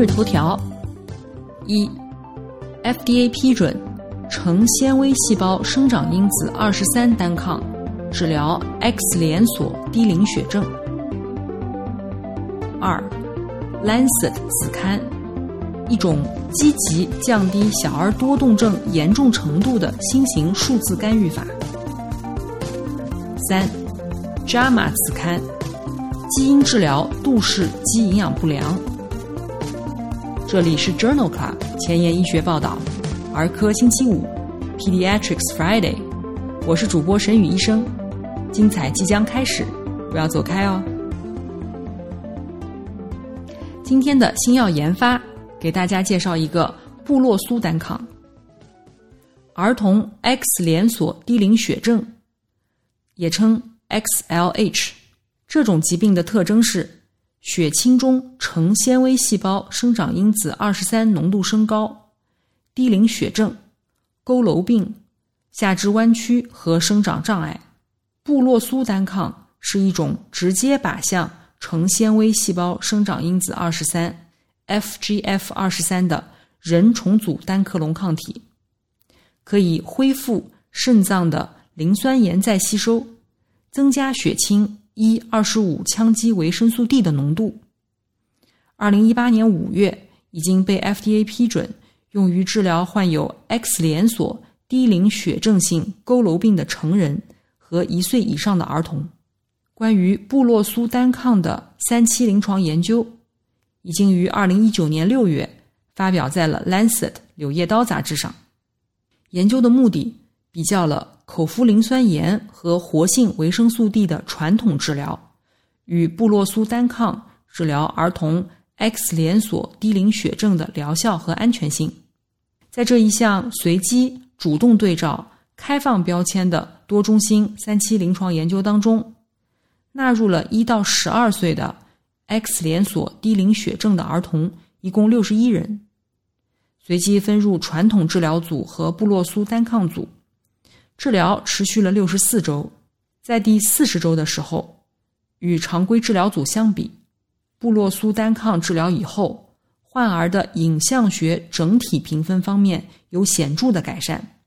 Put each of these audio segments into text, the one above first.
日头条：一，FDA 批准成纤维细胞生长因子二十三单抗治疗 X 连锁低磷血症。二，《Lancet》子刊。一种积极降低小儿多动症严重程度的新型数字干预法。三，《JAMA》子刊，基因治疗杜氏肌营养不良。这里是 Journal Club 前沿医学报道，儿科星期五，Pediatrics Friday，我是主播沈宇医生，精彩即将开始，不要走开哦。今天的新药研发。给大家介绍一个布洛苏单抗，儿童 X 连锁低磷血症，也称 XLH。这种疾病的特征是血清中成纤维细胞生长因子二十三浓度升高，低磷血症、佝偻病、下肢弯曲和生长障碍。布洛苏单抗是一种直接靶向成纤维细胞生长因子二十三。FGF 二十三的人重组单克隆抗体，可以恢复肾脏的磷酸盐再吸收，增加血清一二十五羟基维生素 D 的浓度。二零一八年五月已经被 FDA 批准用于治疗患有 X 连锁低磷血症性佝偻病的成人和一岁以上的儿童。关于布洛苏单抗的三期临床研究。已经于二零一九年六月发表在了《Lancet》柳叶刀杂志上。研究的目的比较了口服磷酸盐和活性维生素 D 的传统治疗与布洛苏单抗治疗儿童 X 连锁低磷血症的疗效和安全性。在这一项随机主动对照开放标签的多中心三期临床研究当中，纳入了一到十二岁的。X 连锁低磷血症的儿童一共六十一人，随机分入传统治疗组和布洛苏单抗组，治疗持续了六十四周。在第四十周的时候，与常规治疗组相比，布洛苏单抗治疗以后，患儿的影像学整体评分方面有显著的改善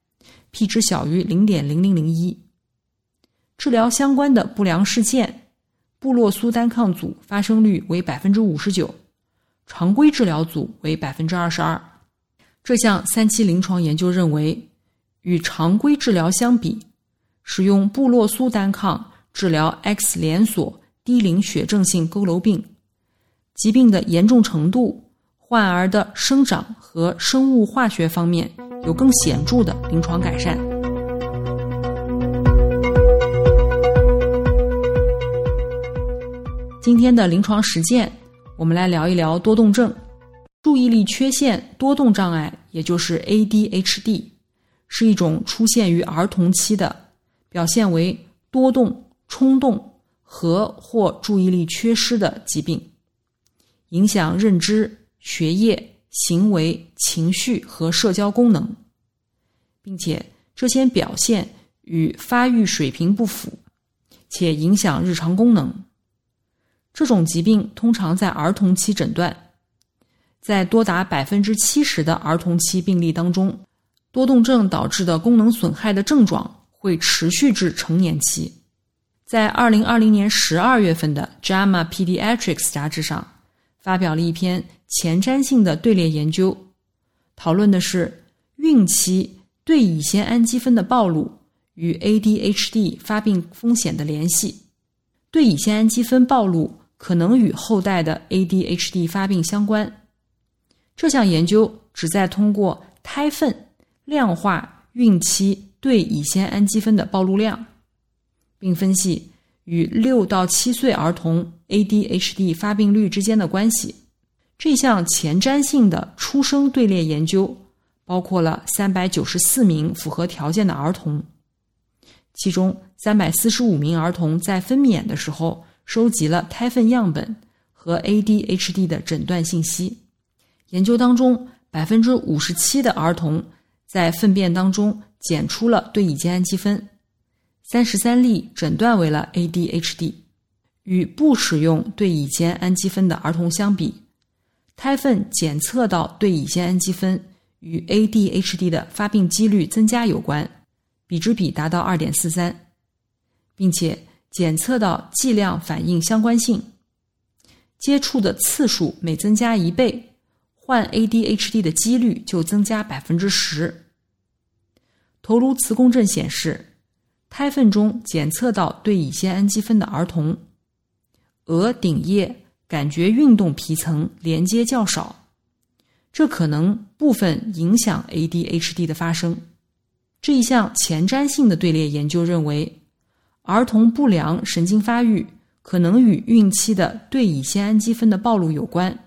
，p 值小于零点零零零一。治疗相关的不良事件。布洛苏单抗组发生率为百分之五十九，常规治疗组为百分之二十二。这项三期临床研究认为，与常规治疗相比，使用布洛苏单抗治疗 X 连锁低磷血症性佝偻病。疾病的严重程度、患儿的生长和生物化学方面有更显著的临床改善。今天的临床实践，我们来聊一聊多动症、注意力缺陷多动障碍，也就是 ADHD，是一种出现于儿童期的，表现为多动、冲动和或注意力缺失的疾病，影响认知、学业、行为、情绪和社交功能，并且这些表现与发育水平不符，且影响日常功能。这种疾病通常在儿童期诊断，在多达百分之七十的儿童期病例当中，多动症导致的功能损害的症状会持续至成年期。在二零二零年十二月份的《JAMA Pediatrics》杂志上，发表了一篇前瞻性的队列研究，讨论的是孕期对乙酰氨基酚的暴露与 ADHD 发病风险的联系。对乙酰氨基酚暴露。可能与后代的 ADHD 发病相关。这项研究旨在通过胎粪量化孕期对乙酰氨基酚的暴露量，并分析与六到七岁儿童 ADHD 发病率之间的关系。这项前瞻性的出生队列研究包括了三百九十四名符合条件的儿童，其中三百四十五名儿童在分娩的时候收集了胎粪样本和 ADHD 的诊断信息。研究当中，百分之五十七的儿童在粪便当中检出了对乙酰氨基酚，三十三例诊断为了 ADHD。与不使用对乙酰氨基酚的儿童相比，胎粪检测到对乙酰氨基酚与 ADHD 的发病几率增加有关，比值比达到二点四三，并且检测到剂量反应相关性，接触的次数每增加一倍。患 ADHD 的几率就增加百分之十。头颅磁共振显示，胎粪中检测到对乙酰氨基酚的儿童，额顶叶感觉运动皮层连接较少，这可能部分影响 ADHD 的发生。这一项前瞻性的队列研究认为，儿童不良神经发育可能与孕期的对乙酰氨基酚的暴露有关。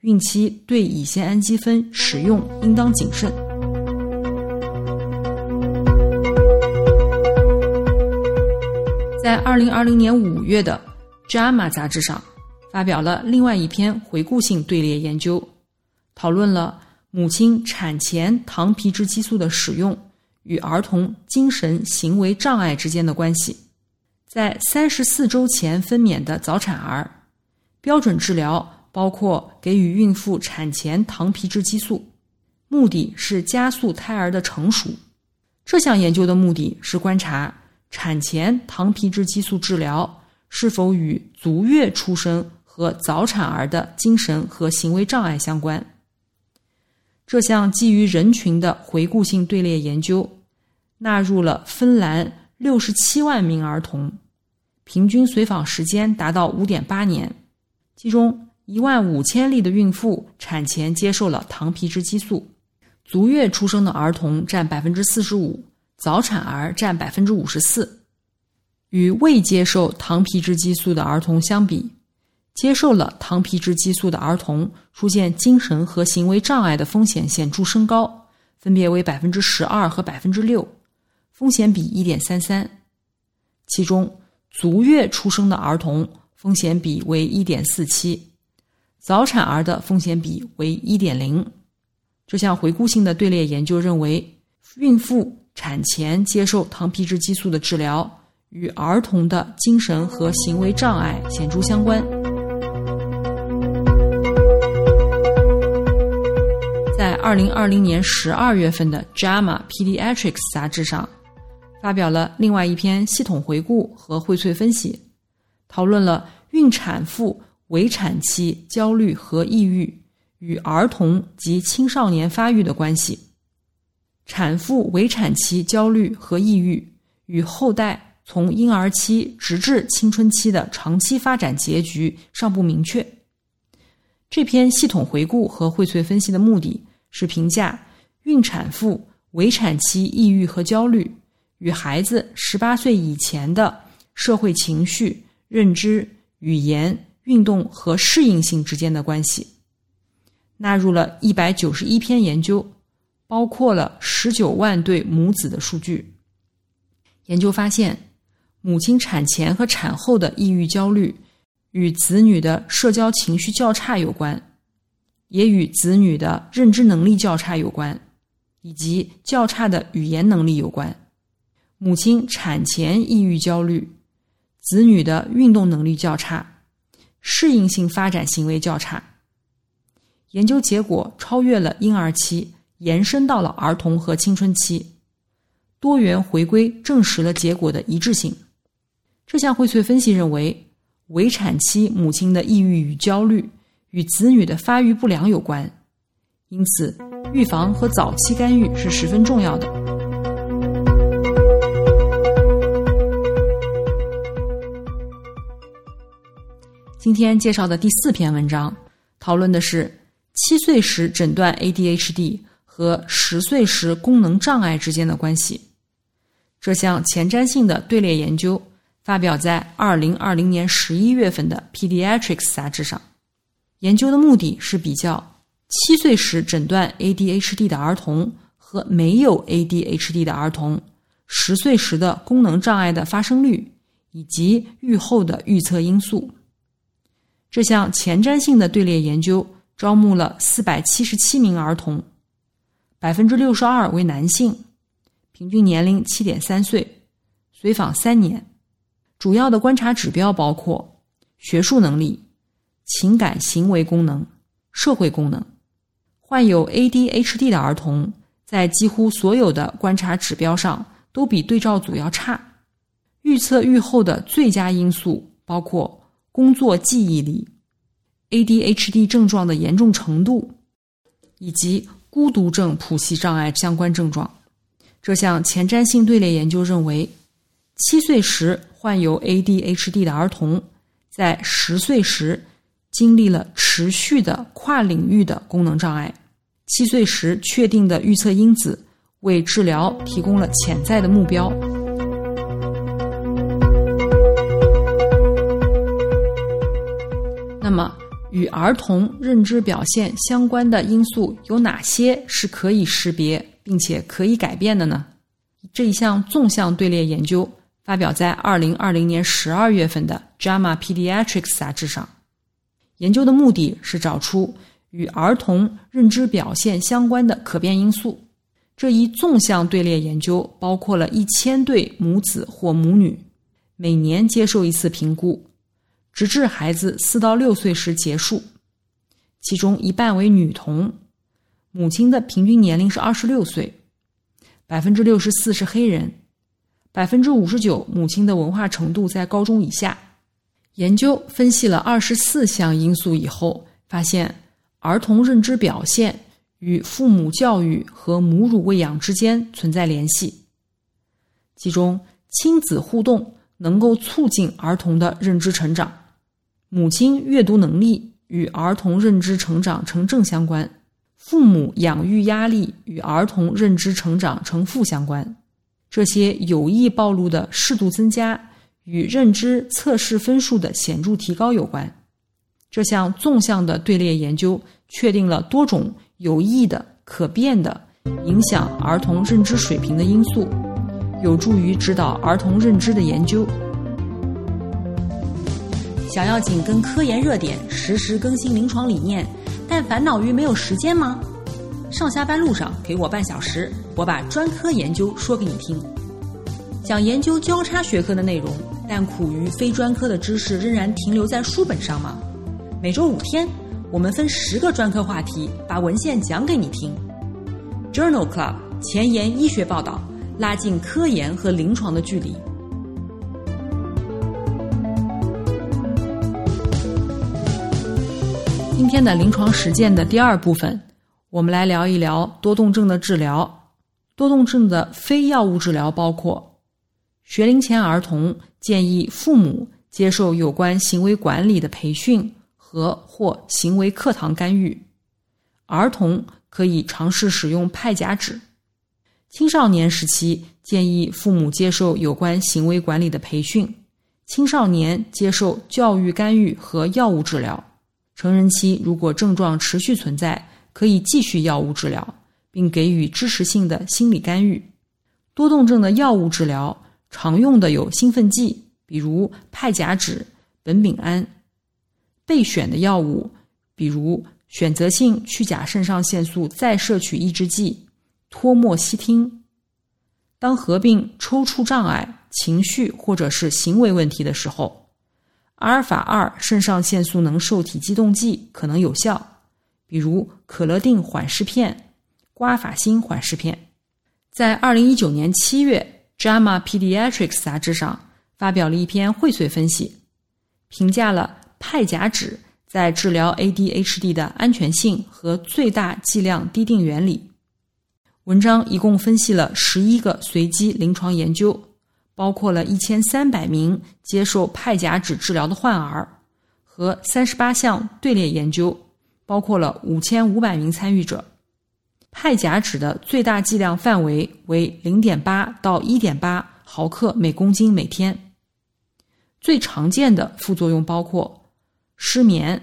孕期对乙酰氨基酚使用应当谨慎。在二零二零年五月的《JAMA》杂志上，发表了另外一篇回顾性队列研究，讨论了母亲产前糖皮质激素的使用与儿童精神行为障碍之间的关系。在三十四周前分娩的早产儿，标准治疗。包括给予孕妇产前糖皮质激素，目的是加速胎儿的成熟。这项研究的目的是观察产前糖皮质激素治疗是否与足月出生和早产儿的精神和行为障碍相关。这项基于人群的回顾性队列研究纳入了芬兰六十七万名儿童，平均随访时间达到五点八年，其中。一万五千例的孕妇产前接受了糖皮质激素，足月出生的儿童占百分之四十五，早产儿占百分之五十四。与未接受糖皮质激素的儿童相比，接受了糖皮质激素的儿童出现精神和行为障碍的风险显著升高，分别为百分之十二和百分之六，风险比一点三三。其中，足月出生的儿童风险比为一点四七。早产儿的风险比为一点零。这项回顾性的队列研究认为，孕妇产前接受糖皮质激素的治疗与儿童的精神和行为障碍显著相关。在二零二零年十二月份的《JAMA Pediatrics》杂志上，发表了另外一篇系统回顾和荟萃分析，讨论了孕产妇。围产期焦虑和抑郁与儿童及青少年发育的关系。产妇围产期焦虑和抑郁与后代从婴儿期直至青春期的长期发展结局尚不明确。这篇系统回顾和荟萃分析的目的是评价孕产妇围产期抑郁和焦虑与孩子十八岁以前的社会情绪、认知、语言。运动和适应性之间的关系，纳入了一百九十一篇研究，包括了十九万对母子的数据。研究发现，母亲产前和产后的抑郁焦虑与子女的社交情绪较差有关，也与子女的认知能力较差有关，以及较差的语言能力有关。母亲产前抑郁焦虑，子女的运动能力较差。适应性发展行为较差，研究结果超越了婴儿期，延伸到了儿童和青春期，多元回归证实了结果的一致性。这项荟萃分析认为，围产期母亲的抑郁与焦虑与子女的发育不良有关，因此预防和早期干预是十分重要的。今天介绍的第四篇文章，讨论的是七岁时诊断 ADHD 和十岁时功能障碍之间的关系。这项前瞻性的队列研究发表在二零二零年十一月份的《Pediatrics》杂志上。研究的目的是比较七岁时诊断 ADHD 的儿童和没有 ADHD 的儿童十岁时的功能障碍的发生率以及预后的预测因素。这项前瞻性的队列研究招募了四百七十七名儿童，百分之六十二为男性，平均年龄七点三岁，随访三年。主要的观察指标包括学术能力、情感行为功能、社会功能。患有 ADHD 的儿童在几乎所有的观察指标上都比对照组要差。预测预后的最佳因素包括工作记忆力、ADHD 症状的严重程度以及孤独症谱系障碍相关症状。这项前瞻性队列研究认为，七岁时。患有 ADHD 的儿童，在十岁时经历了持续的跨领域的功能障碍。七岁时确定的预测因子，为治疗提供了潜在的目标。那么，与儿童认知表现相关的因素有哪些是可以识别并且可以改变的呢？这一项纵向队列研究。发表在二零二零年十二月份的《JAMA Pediatrics》杂志上。研究的目的是找出与儿童认知表现相关的可变因素。这一纵向队列研究包括了一千对母子或母女，每年接受一次评估，直至孩子四到六岁时结束。其中一半为女童，母亲的平均年龄是二十六岁，百分之六十四是黑人。百分之五十九母亲的文化程度在高中以下。研究分析了二十四项因素以后，发现儿童认知表现与父母教育和母乳喂养之间存在联系。其中，亲子互动能够促进儿童的认知成长，母亲阅读能力与儿童认知成长呈正相关，父母养育压力与儿童认知成长呈负相关。这些有意暴露的适度增加与认知测试分数的显著提高有关。这项纵向的队列研究确定了多种有益的、可变的影响儿童认知水平的因素，有助于指导儿童认知的研究。想要紧跟科研热点，实时更新临床理念，但烦恼于没有时间吗？上下班路上给我半小时，我把专科研究说给你听。想研究交叉学科的内容，但苦于非专科的知识仍然停留在书本上吗？每周五天，我们分十个专科话题，把文献讲给你听。Journal Club 前沿医学报道，拉近科研和临床的距离。今天的临床实践的第二部分。我们来聊一聊多动症的治疗。多动症的非药物治疗包括：学龄前儿童建议父母接受有关行为管理的培训和或行为课堂干预；儿童可以尝试使用派甲酯；青少年时期建议父母接受有关行为管理的培训；青少年接受教育干预和药物治疗；成人期如果症状持续存在。可以继续药物治疗，并给予支持性的心理干预。多动症的药物治疗常用的有兴奋剂，比如派甲酯、苯丙胺；备选的药物，比如选择性去甲肾上腺素再摄取抑制剂托莫西汀。当合并抽搐障碍、情绪或者是行为问题的时候，阿尔法二肾上腺素能受体激动剂可能有效。比如可乐定缓释片、瓜法辛缓释片，在二零一九年七月，《JAMA Pediatrics》杂志上发表了一篇荟萃分析，评价了派甲酯在治疗 ADHD 的安全性和最大剂量滴定原理。文章一共分析了十一个随机临床研究，包括了一千三百名接受派甲酯治疗的患儿和三十八项队列研究。包括了五千五百名参与者，派甲酯的最大剂量范围为零点八到一点八毫克每公斤每天。最常见的副作用包括失眠、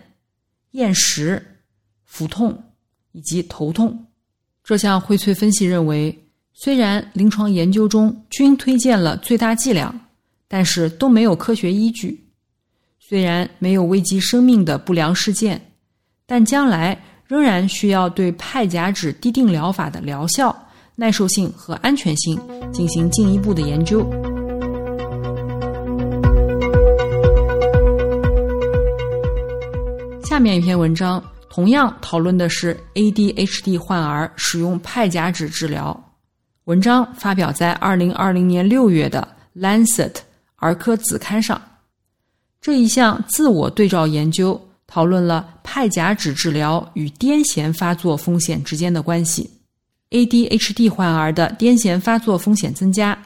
厌食、腹痛以及头痛。这项荟萃分析认为，虽然临床研究中均推荐了最大剂量，但是都没有科学依据。虽然没有危及生命的不良事件，但将来仍然需要对派甲酯滴定疗法的疗效、耐受性和安全性进行进一步的研究。下面一篇文章同样讨论的是 ADHD 患儿使用派甲酯治疗。文章发表在二零二零年六月的《Lancet》儿科子刊上。这一项自我对照研究讨论了派甲酯治疗与癫痫发作风险之间的关系。ADHD 患儿的癫痫发作风险增加，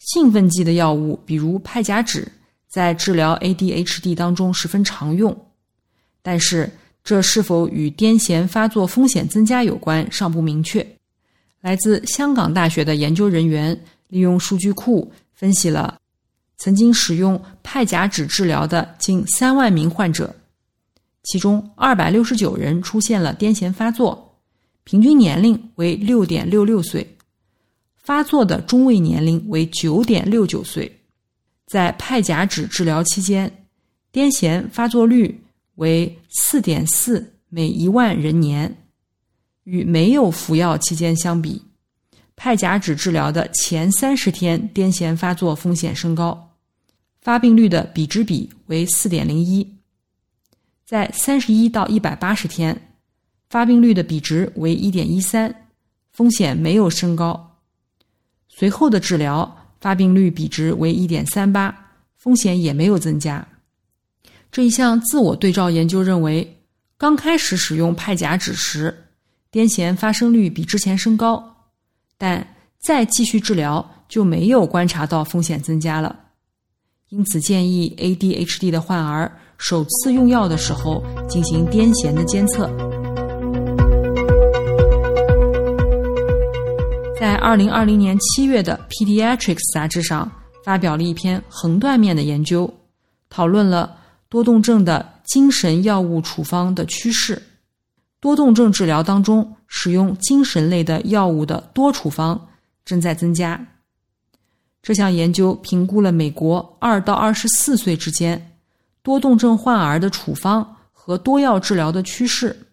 兴奋剂的药物，比如派甲酯，在治疗 ADHD 当中十分常用。但是，这是否与癫痫发作风险增加有关尚不明确。来自香港大学的研究人员利用数据库分析了曾经使用派甲酯治疗的近三万名患者，其中二百六十九人出现了癫痫发作，平均年龄为六点六六岁，发作的中位年龄为九点六九岁。在派甲酯治疗期间，癫痫发作率。为四点四每一万人年，与没有服药期间相比，派甲酯治疗的前三十天癫痫发作风险升高，发病率的比值比为四点零一，在三十一到一百八十天，发病率的比值为一点一三，风险没有升高。随后的治疗发病率比值为一点三八，风险也没有增加。这一项自我对照研究认为，刚开始使用派甲酯时，癫痫发生率比之前升高，但再继续治疗就没有观察到风险增加了。因此，建议 ADHD 的患儿首次用药的时候进行癫痫的监测。在二零二零年七月的《Pediatrics》杂志上发表了一篇横断面的研究，讨论了。多动症的精神药物处方的趋势，多动症治疗当中使用精神类的药物的多处方正在增加。这项研究评估了美国二到二十四岁之间多动症患儿的处方和多药治疗的趋势。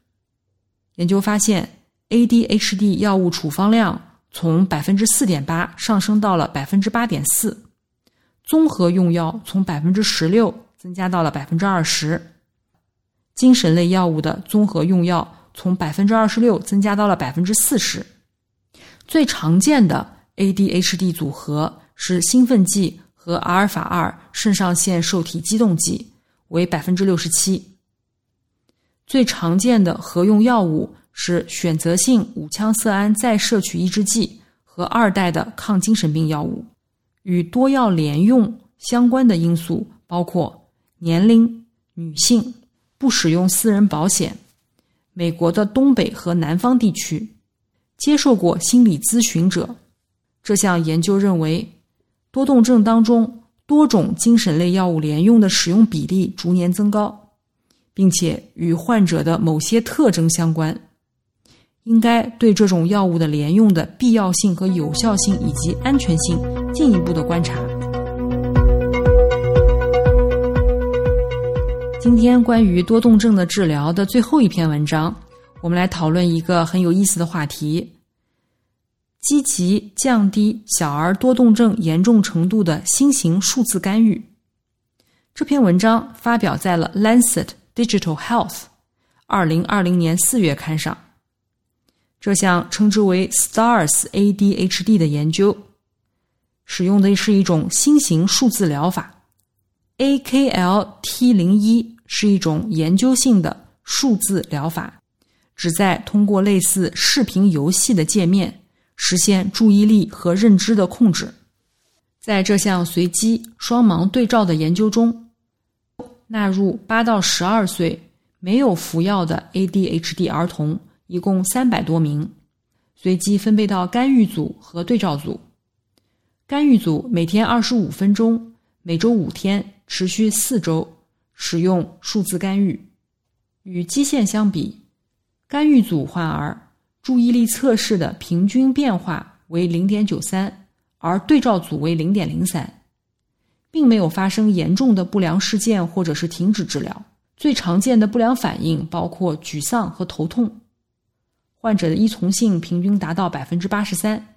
研究发现，ADHD 药物处方量从百分之四点八上升到了百分之八点四，综合用药从百分之十六。增加到了百分之二十，精神类药物的综合用药从百分之二十六增加到了百分之四十。最常见的 ADHD 组合是兴奋剂和阿尔法二肾上腺受体激动剂，为百分之六十七。最常见的合用药物是选择性五羟色胺再摄取抑制剂和二代的抗精神病药物。与多药联用相关的因素包括。年龄、女性、不使用私人保险、美国的东北和南方地区、接受过心理咨询者。这项研究认为，多动症当中多种精神类药物联用的使用比例逐年增高，并且与患者的某些特征相关。应该对这种药物的联用的必要性和有效性以及安全性进一步的观察。今天关于多动症的治疗的最后一篇文章，我们来讨论一个很有意思的话题：积极降低小儿多动症严重程度的新型数字干预。这篇文章发表在了《Lancet Digital Health》二零二零年四月刊上。这项称之为 “Stars ADHD” 的研究，使用的是一种新型数字疗法 AKL-T 零一。是一种研究性的数字疗法，旨在通过类似视频游戏的界面实现注意力和认知的控制。在这项随机双盲对照的研究中，纳入八到十二岁没有服药的 ADHD 儿童，一共三百多名，随机分配到干预组和对照组。干预组每天二十五分钟，每周五天。持续四周，使用数字干预。与基线相比，干预组患儿注意力测试的平均变化为零点九三，而对照组为零点零三，并没有发生严重的不良事件或者是停止治疗。最常见的不良反应包括沮丧和头痛，患者的依从性平均达到百分之八十三。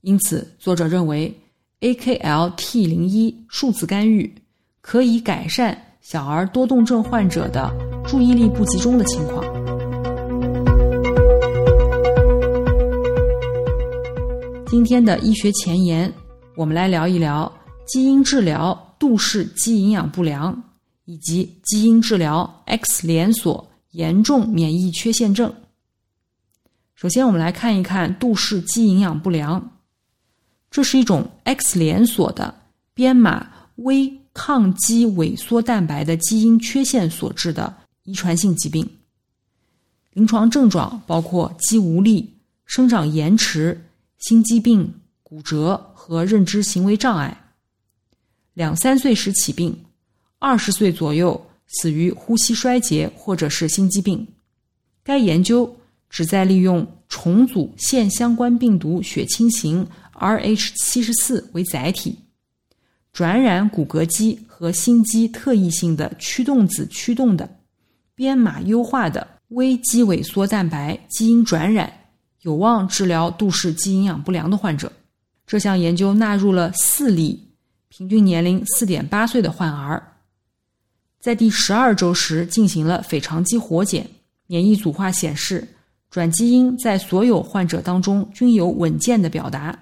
因此，作者认为 AKL-T 零一数字干预可以改善小儿多动症患者的注意力不集中的情况。今天的医学前沿，我们来聊一聊基因治疗杜氏肌营养不良。以及基因治疗 X 连锁严重免疫缺陷症。首先，我们来看一看杜氏肌营养不良，这是一种 X 连锁的编码微抗肌萎缩蛋白的基因缺陷所致的遗传性疾病。临床症状包括肌无力、生长延迟、心肌病、骨折和认知行为障碍。两三岁时起病。二十岁左右死于呼吸衰竭或者是心肌病。该研究旨在利用重组腺相关病毒血清型 Rh 七十四为载体，转染骨骼肌和心肌特异性的驱动子驱动的编码优化的微肌萎缩蛋白基因转染，有望治疗杜氏肌营养不良的患者。这项研究纳入了四例平均年龄四点八岁的患儿。在第十二周时进行了腓肠肌活检，免疫组化显示转基因在所有患者当中均有稳健的表达，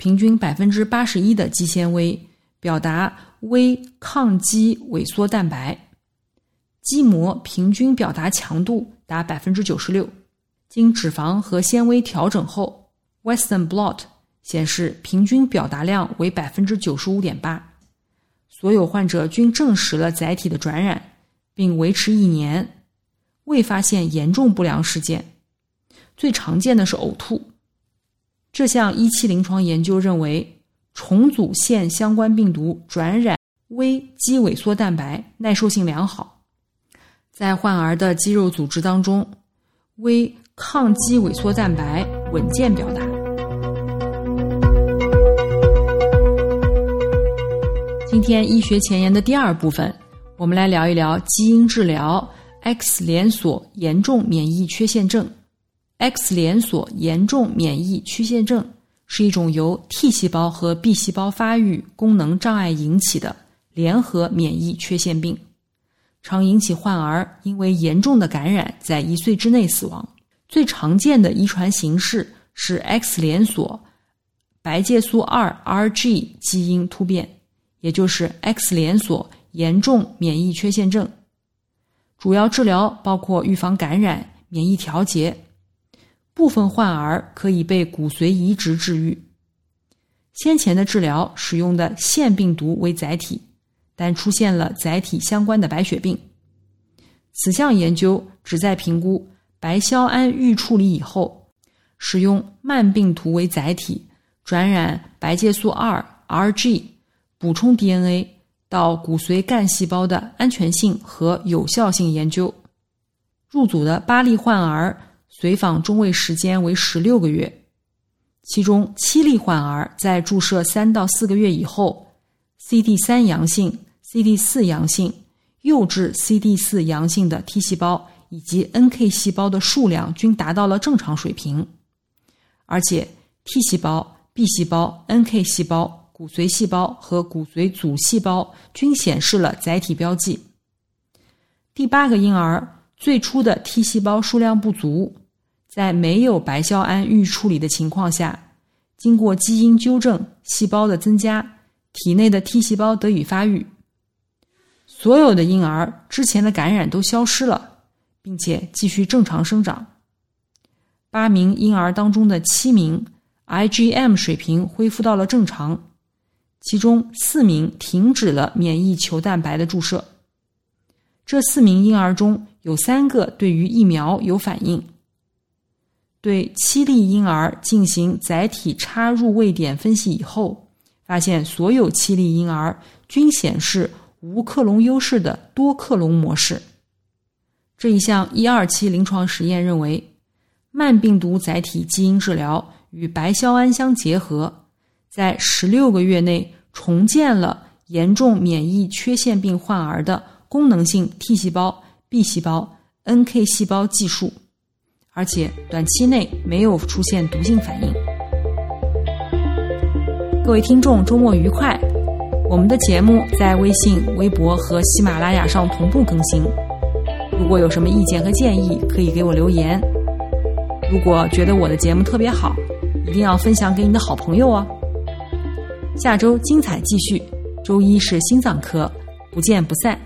平均百分之八十一的肌纤维表达微抗肌萎缩蛋白，肌膜平均表达强度达百分之九十六。经脂肪和纤维调整后，Western blot 显示平均表达量为百分之九十五点八。所有患者均证实了载体的转染，并维持一年，未发现严重不良事件。最常见的是呕吐。这项一期临床研究认为，重组腺相关病毒转染微肌萎缩蛋白耐受性良好，在患儿的肌肉组织当中，微抗肌萎缩蛋白稳健表达。今天医学前沿的第二部分，我们来聊一聊基因治疗 X 连锁严重免疫缺陷症。X 连锁严重免疫缺陷症是一种由 T 细胞和 B 细胞发育功能障碍引起的联合免疫缺陷病，常引起患儿因为严重的感染在一岁之内死亡。最常见的遗传形式是 X 连锁白介素二 RG 基因突变。也就是 X 连锁严重免疫缺陷症，主要治疗包括预防感染、免疫调节。部分患儿可以被骨髓移植治愈。先前的治疗使用的腺病毒为载体，但出现了载体相关的白血病。此项研究旨在评估白硝胺预处理以后，使用慢病毒为载体转染白介素二 RG。补充 DNA 到骨髓干细胞的安全性和有效性研究。入组的八例患儿随访中位时间为十六个月，其中七例患儿在注射三到四个月以后，CD 三阳性、CD 四阳性、幼稚 CD 四阳性的 T 细胞以及 NK 细胞的数量均达到了正常水平，而且 T 细胞、B 细胞、NK 细胞。骨髓细胞和骨髓组细胞均显示了载体标记。第八个婴儿最初的 T 细胞数量不足，在没有白硝胺预处理的情况下，经过基因纠正，细胞的增加，体内的 T 细胞得以发育。所有的婴儿之前的感染都消失了，并且继续正常生长。八名婴儿当中的七名 IgM 水平恢复到了正常。其中四名停止了免疫球蛋白的注射，这四名婴儿中有三个对于疫苗有反应。对七例婴儿进行载体插入位点分析以后，发现所有七例婴儿均显示无克隆优势的多克隆模式。这一项一二期临床实验认为，慢病毒载体基因治疗与白硝胺相结合，在十六个月内重建了严重免疫缺陷病患儿的功能性 T 细胞、B 细胞、NK 细胞计数，而且短期内没有出现毒性反应。各位听众，周末愉快！我们的节目在微信、微博和喜马拉雅上同步更新。如果有什么意见和建议，可以给我留言。如果觉得我的节目特别好，一定要分享给你的好朋友哦。下周精彩继续，周一是心脏科，不见不散。